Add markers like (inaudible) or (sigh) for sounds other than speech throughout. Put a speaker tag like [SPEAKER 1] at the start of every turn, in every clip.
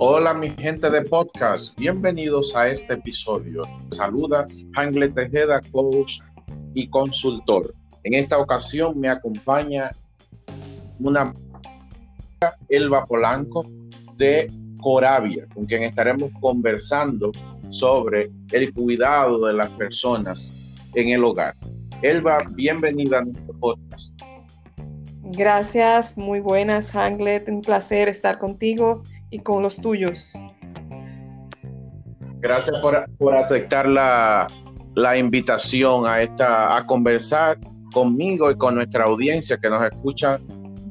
[SPEAKER 1] Hola mi gente de podcast, bienvenidos a este episodio. Saluda Hangle Tejeda, coach y consultor. En esta ocasión me acompaña una Elba Polanco de Coravia, con quien estaremos conversando sobre el cuidado de las personas en el hogar. Elba, bienvenida a nuestro podcast.
[SPEAKER 2] Gracias, muy buenas, Hanglet. Un placer estar contigo y con los tuyos.
[SPEAKER 1] Gracias por, aceptar la, invitación a, esta, a conversar conmigo y con nuestra audiencia que nos escucha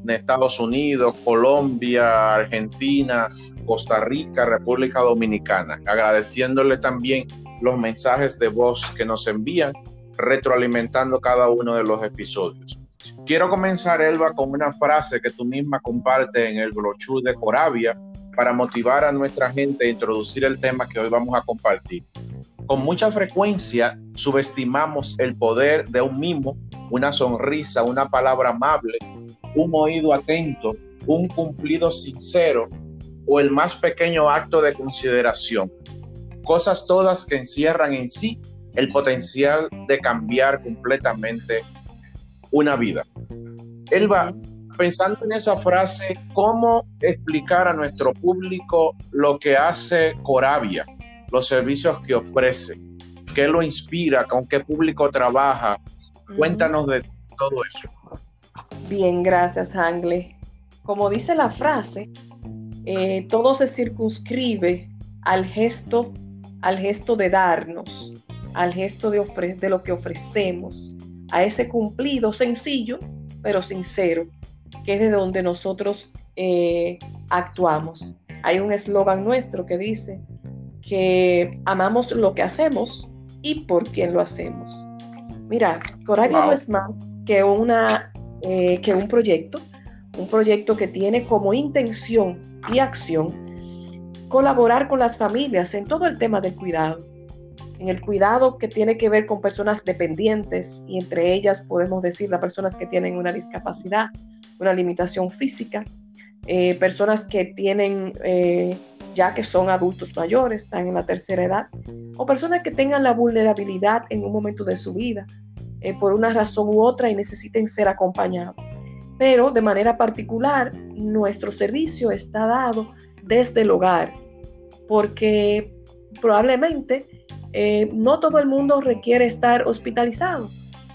[SPEAKER 1] en Estados Unidos, Colombia, Argentina, Costa Rica, República Dominicana. Agradeciéndole también los mensajes de voz que nos envían, retroalimentando cada uno de los episodios. Quiero comenzar, Elba, con una frase que tú misma compartes en el brochure de Coravia para motivar a nuestra gente a introducir el tema que hoy vamos a compartir. Con mucha frecuencia subestimamos el poder de un mimo, una sonrisa, una palabra amable, un oído atento, un cumplido sincero o el más pequeño acto de consideración. Cosas todas que encierran en sí el potencial de cambiar completamente una vida. Elba, pensando en esa frase, ¿cómo explicar a nuestro público lo que hace Coravia, los servicios que ofrece? ¿Qué lo inspira? ¿Con qué público trabaja? Cuéntanos de todo eso.
[SPEAKER 2] Bien, gracias, Angle. Como dice la frase, eh, todo se circunscribe al gesto, al gesto de darnos, al gesto de, de lo que ofrecemos, a ese cumplido sencillo, pero sincero, que es de donde nosotros eh, actuamos. Hay un eslogan nuestro que dice que amamos lo que hacemos y por quién lo hacemos. Mira, Coradio no es más que, una, eh, que un proyecto, un proyecto que tiene como intención y acción colaborar con las familias en todo el tema del cuidado en el cuidado que tiene que ver con personas dependientes y entre ellas podemos decir las personas que tienen una discapacidad, una limitación física, eh, personas que tienen eh, ya que son adultos mayores, están en la tercera edad, o personas que tengan la vulnerabilidad en un momento de su vida eh, por una razón u otra y necesiten ser acompañados. Pero de manera particular, nuestro servicio está dado desde el hogar, porque probablemente no todo el mundo requiere estar hospitalizado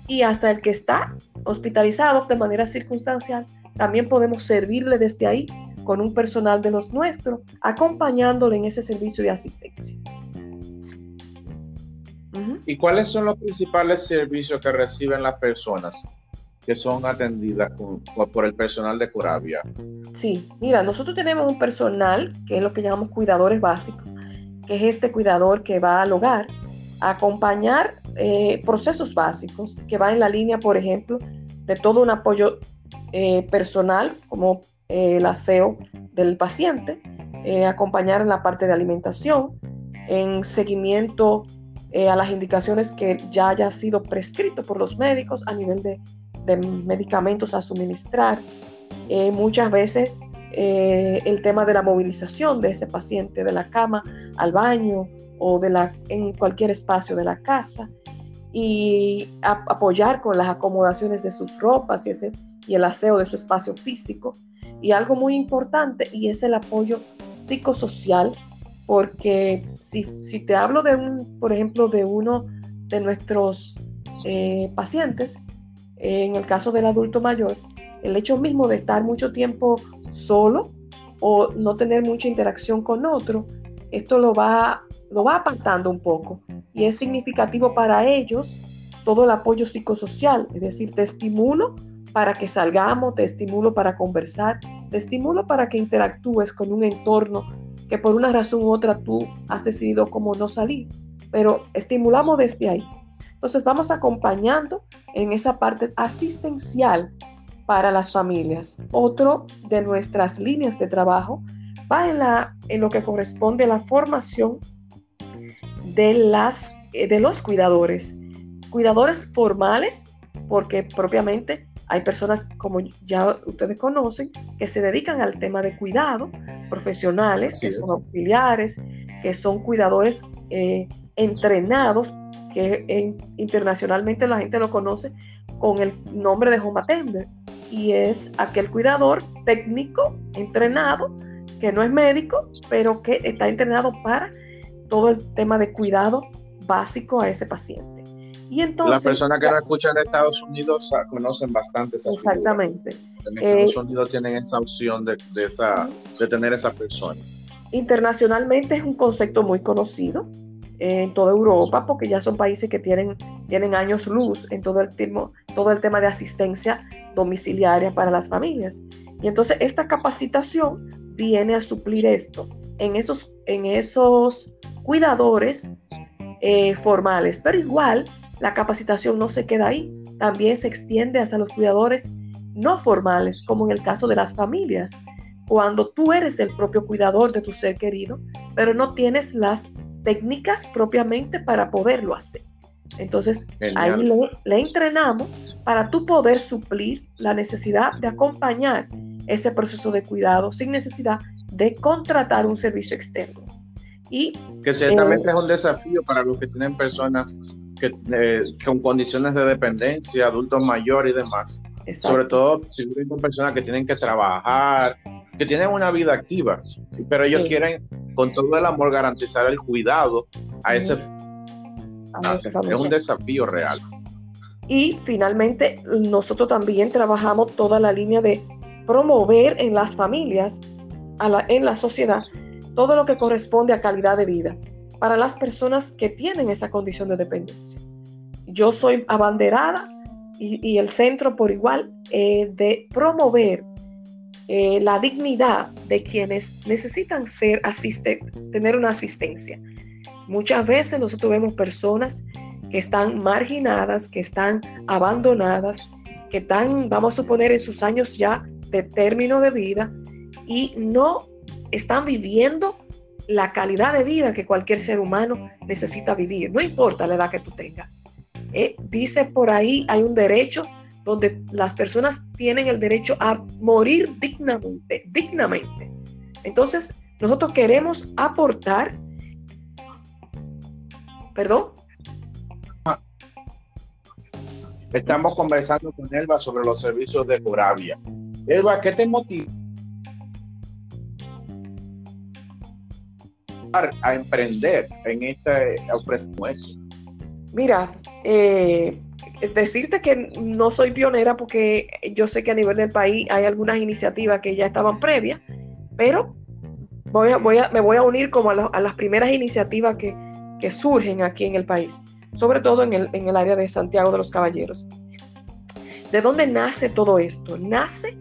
[SPEAKER 2] y hasta el que está hospitalizado de manera circunstancial, también podemos servirle desde ahí con un personal de los nuestros, acompañándole en ese servicio de asistencia.
[SPEAKER 1] ¿Y cuáles son los principales servicios que reciben las personas que son atendidas por el personal de Coravia?
[SPEAKER 2] Sí, mira, nosotros tenemos un personal que es lo que llamamos cuidadores básicos, que es este cuidador que va al hogar a acompañar eh, procesos básicos, que va en la línea, por ejemplo, de todo un apoyo eh, personal, como eh, el aseo del paciente, acompañar en la parte de alimentación, en seguimiento a las indicaciones que ya haya sido prescrito por los médicos a nivel de, medicamentos a suministrar. muchas veces eh, el tema de la movilización de ese paciente de la cama al baño o de la, en cualquier espacio de la casa y apoyar con las acomodaciones de sus ropas y, ese, y el aseo de su espacio físico. Y algo muy importante y es el apoyo psicosocial, porque si, si te hablo de un, por ejemplo, de uno de nuestros eh, pacientes, en el caso del adulto mayor, el hecho mismo de estar mucho tiempo solo o no tener mucha interacción con otro, esto lo va, lo va apartando un poco y es significativo para ellos todo el apoyo psicosocial, es decir, te estimulo para que salgamos, te estimulo para conversar, te estimulo para que interactúes con un entorno que por una razón u otra tú has decidido como no salir, pero estimulamos desde ahí. Entonces vamos acompañando en esa parte asistencial para las familias. Otro de nuestras líneas de trabajo va en, en lo que corresponde a la formación de, las, eh, de los cuidadores. Cuidadores formales, porque propiamente hay personas, como ya ustedes conocen, que se dedican al tema de cuidado, profesionales, que son auxiliares, que son cuidadores eh, entrenados, que internacionalmente la gente lo conoce con el nombre de home attender, y es aquel cuidador técnico entrenado, que no es médico, pero que está entrenado para todo el tema de cuidado básico a ese paciente. Y entonces,
[SPEAKER 1] Las personas que nos escuchan de Estados Unidos conocen bastante esa
[SPEAKER 2] Exactamente.
[SPEAKER 1] En Estados eh, Unidos tienen esa opción de, esa, de tener esa persona.
[SPEAKER 2] Internacionalmente es un concepto muy conocido en toda Europa porque ya son países que tienen, tienen años luz en todo el, tema, todo el tema de asistencia domiciliaria para las familias. Y entonces esta capacitación viene a suplir esto en esos, en esos cuidadores eh, formales, pero igual la capacitación no se queda ahí, también se extiende hasta los cuidadores no formales, como en el caso de las familias, cuando tú eres el propio cuidador de tu ser querido, pero no tienes las técnicas propiamente para poderlo hacer. Entonces, ahí le, entrenamos para tú poder suplir la necesidad de acompañar ese proceso de cuidado sin necesidad de contratar un servicio externo. Y,
[SPEAKER 1] que ciertamente eh, es un desafío para los que tienen personas que, con condiciones de dependencia, adultos mayores y demás. Sobre todo si son personas que tienen que trabajar, que tienen una vida activa, pero ellos quieren con todo el amor garantizar el cuidado a ese... es un desafío real.
[SPEAKER 2] Y finalmente nosotros también trabajamos toda la línea de promover en las familias, en la sociedad, todo lo que corresponde a calidad de vida para las personas que tienen esa condición de dependencia. Yo soy abanderada y, el centro por igual eh, de promover eh, la dignidad de quienes necesitan ser tener una asistencia. Muchas veces nosotros vemos personas que están marginadas, que están abandonadas, que están, vamos a suponer, en sus años ya de término de vida y no están viviendo la calidad de vida que cualquier ser humano necesita vivir, no importa la edad que tú tengas. Eh, dice por ahí, hay un derecho donde las personas tienen el derecho a morir dignamente, dignamente. Entonces, nosotros queremos aportar, perdón.
[SPEAKER 1] Estamos conversando con Elba sobre los servicios de Coravia. Elba, ¿qué te motiva? A emprender en este presupuesto?
[SPEAKER 2] Mira, eh, decirte que no soy pionera porque yo sé que a nivel del país hay algunas iniciativas que ya estaban previas, pero voy a, me voy a unir como a, las primeras iniciativas que, que, surgen aquí en el país, sobre todo en el, en el área de Santiago de los Caballeros. ¿De dónde nace todo esto? Nace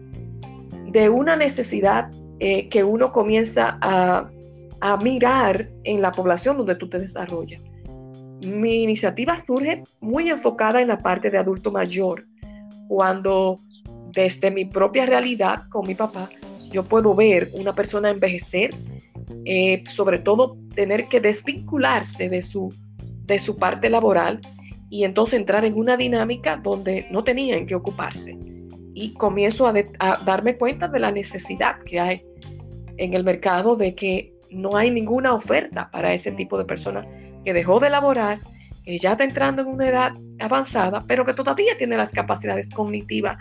[SPEAKER 2] de una necesidad eh, que uno comienza a, a mirar en la población donde tú te desarrollas. Mi iniciativa surge muy enfocada en la parte de adulto mayor, cuando desde mi propia realidad con mi papá, yo puedo ver una persona envejecer, eh, sobre todo tener que desvincularse de su, de su parte laboral y entonces entrar en una dinámica donde no tenían que ocuparse. Y comienzo a, a darme cuenta de la necesidad que hay en el mercado de que no hay ninguna oferta para ese tipo de persona que dejó de laborar, que ya está entrando en una edad avanzada, pero que todavía tiene las capacidades cognitivas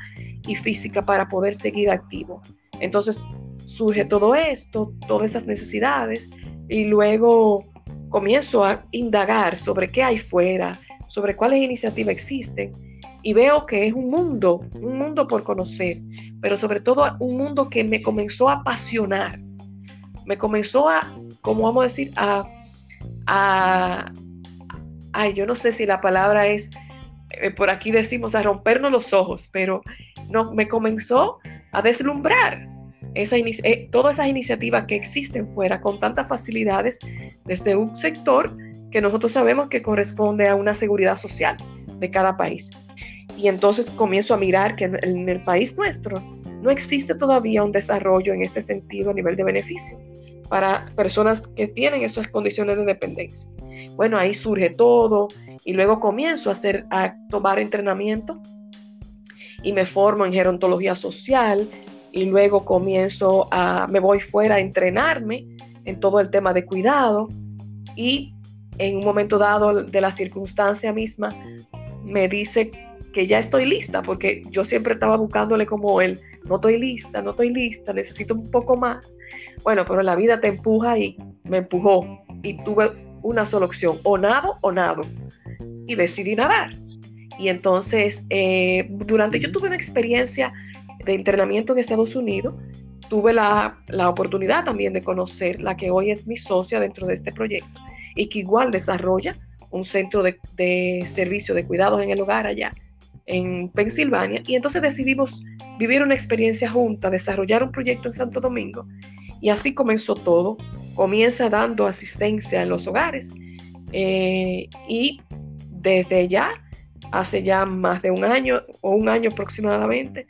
[SPEAKER 2] y físicas para poder seguir activo. Entonces surge todo esto, todas esas necesidades, y luego comienzo a indagar sobre qué hay fuera, sobre cuáles iniciativas existen, y veo que es un mundo, un mundo por conocer, pero sobre todo un mundo que me comenzó a apasionar me comenzó a, como vamos a decir, a, a, ay, yo no sé si la palabra es, eh, por aquí decimos, a rompernos los ojos, pero no, me comenzó a deslumbrar esa eh, todas esas iniciativas que existen fuera con tantas facilidades desde un sector que nosotros sabemos que corresponde a una seguridad social de cada país. Y entonces comienzo a mirar que en el país nuestro no existe todavía un desarrollo en este sentido a nivel de beneficio para personas que tienen esas condiciones de dependencia. Bueno, ahí surge todo y luego comienzo a, hacer, a tomar entrenamiento y me formo en gerontología social y luego comienzo a, me voy fuera a entrenarme en todo el tema de cuidado y en un momento dado de la circunstancia misma me dice que ya estoy lista, porque yo siempre estaba buscándole como él, no estoy lista, no estoy lista, necesito un poco más. Bueno, pero la vida te empuja y me empujó y tuve una sola opción, o nado o nado. Y decidí nadar. Y entonces, eh, durante yo tuve una experiencia de entrenamiento en Estados Unidos, tuve la, la, oportunidad también de conocer la que hoy es mi socia dentro de este proyecto y que igual desarrolla un centro de, de servicio de cuidados en el hogar allá en Pensilvania. Y entonces decidimos vivir una experiencia junta, desarrollar un proyecto en Santo Domingo. Y así comenzó todo. Comienza dando asistencia en los hogares. Eh, y desde ya, hace ya más de un año o un año aproximadamente,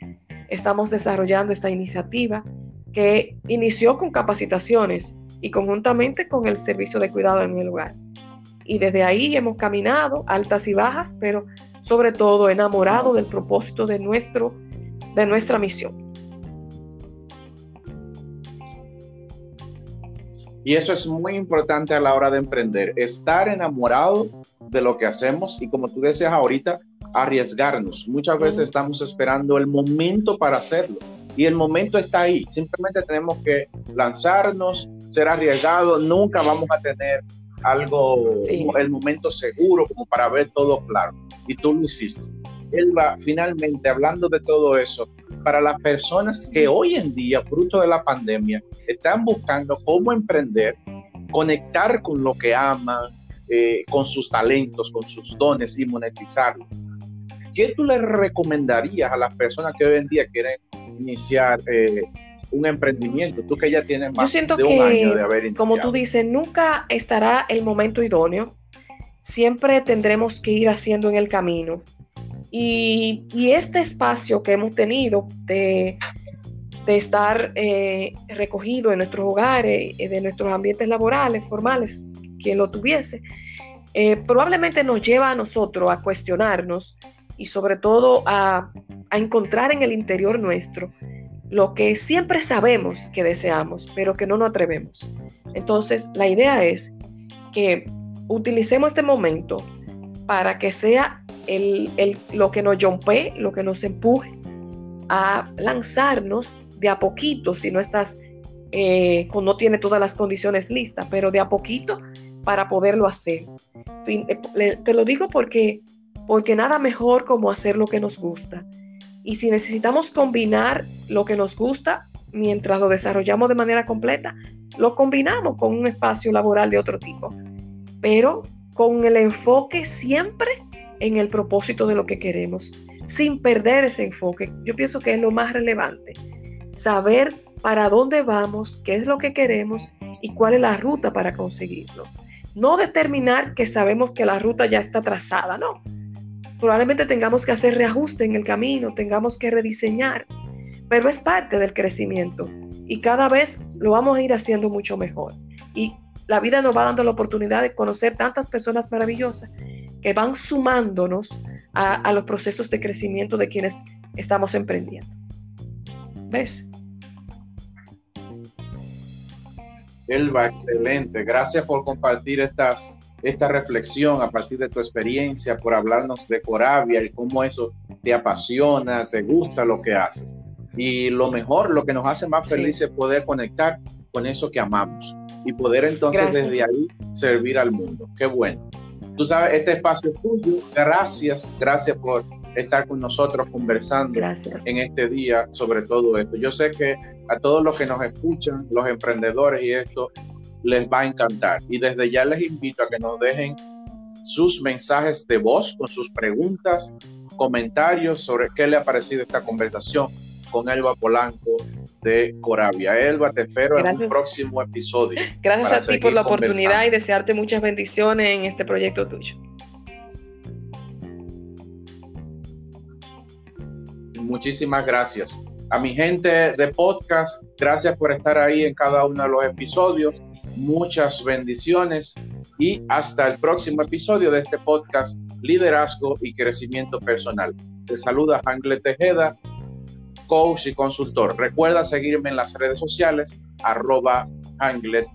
[SPEAKER 2] estamos desarrollando esta iniciativa que inició con capacitaciones y conjuntamente con el servicio de cuidado en el hogar. Y desde ahí hemos caminado altas y bajas, pero sobre todo enamorado del propósito de, nuestro, de nuestra misión.
[SPEAKER 1] Y eso es muy importante a la hora de emprender, estar enamorado de lo que hacemos y como tú decías ahorita, arriesgarnos. Muchas veces estamos esperando el momento para hacerlo y el momento está ahí. Simplemente tenemos que lanzarnos, ser arriesgados. Nunca vamos a tener algo, el momento seguro como para ver todo claro. Y tú lo hiciste. Elba, finalmente, hablando de todo eso, para las personas que hoy en día, fruto de la pandemia, están buscando cómo emprender, conectar con lo que aman, eh, con sus talentos, con sus dones y monetizarlo. ¿Qué tú le recomendarías a las personas que hoy en día quieren iniciar eh, un emprendimiento? Tú que ya tienes más
[SPEAKER 2] de un año de haber iniciado. Como tú dices, nunca estará el momento idóneo. Siempre tendremos que ir haciendo en el camino. Y, este espacio que hemos tenido de, de estar eh, recogido en nuestros hogares, eh, de nuestros ambientes laborales, formales, quien lo tuviese, eh, probablemente nos lleva a nosotros a cuestionarnos y sobre todo a, a encontrar en el interior nuestro lo que siempre sabemos que deseamos, pero que no nos atrevemos. Entonces, la idea es que utilicemos este momento para que sea el, lo que nos jompe, lo que nos empuje a lanzarnos de a poquito, si no estás, eh, no tiene todas las condiciones listas, pero de a poquito para poderlo hacer. Eh, te lo digo porque, porque nada mejor como hacer lo que nos gusta. Y si necesitamos combinar lo que nos gusta mientras lo desarrollamos de manera completa, lo combinamos con un espacio laboral de otro tipo, pero con el enfoque siempre en el propósito de lo que queremos, sin perder ese enfoque. Yo pienso que es lo más relevante, saber para dónde vamos, qué es lo que queremos y cuál es la ruta para conseguirlo. No determinar que sabemos que la ruta ya está trazada, no Probablemente tengamos que hacer reajuste en el camino, tengamos que rediseñar, pero es parte del crecimiento y cada vez lo vamos a ir haciendo mucho mejor. Y la vida nos va dando la oportunidad de conocer tantas personas maravillosas que van sumándonos a, a los procesos de crecimiento de quienes estamos emprendiendo. ¿Ves?
[SPEAKER 1] Elba, excelente. Gracias por compartir estas esta reflexión a partir de tu experiencia, por hablarnos de Coravia y cómo eso te apasiona, te gusta lo que haces. Y lo mejor, lo que nos hace más felices es poder conectar con eso que amamos y poder entonces desde ahí servir al mundo. Qué bueno. Tú sabes, este espacio es tuyo. Gracias, gracias por estar con nosotros conversando en este día sobre todo esto. Yo sé que a todos los que nos escuchan, los emprendedores y esto, les va a encantar. Y desde ya les invito a que nos dejen sus mensajes de voz con sus preguntas, comentarios sobre qué le ha parecido esta conversación con Elba Polanco de Coravia. Elba, te espero en un próximo episodio. (laughs)
[SPEAKER 2] Gracias a ti por la oportunidad y desearte muchas bendiciones en este proyecto tuyo.
[SPEAKER 1] Muchísimas gracias. A mi gente de podcast, gracias por estar ahí en cada uno de los episodios muchas bendiciones y hasta el próximo episodio de este podcast Liderazgo y Crecimiento Personal. Te saluda Angle Tejeda. coach y consultor. Recuerda seguirme en las redes sociales, arroba Anglet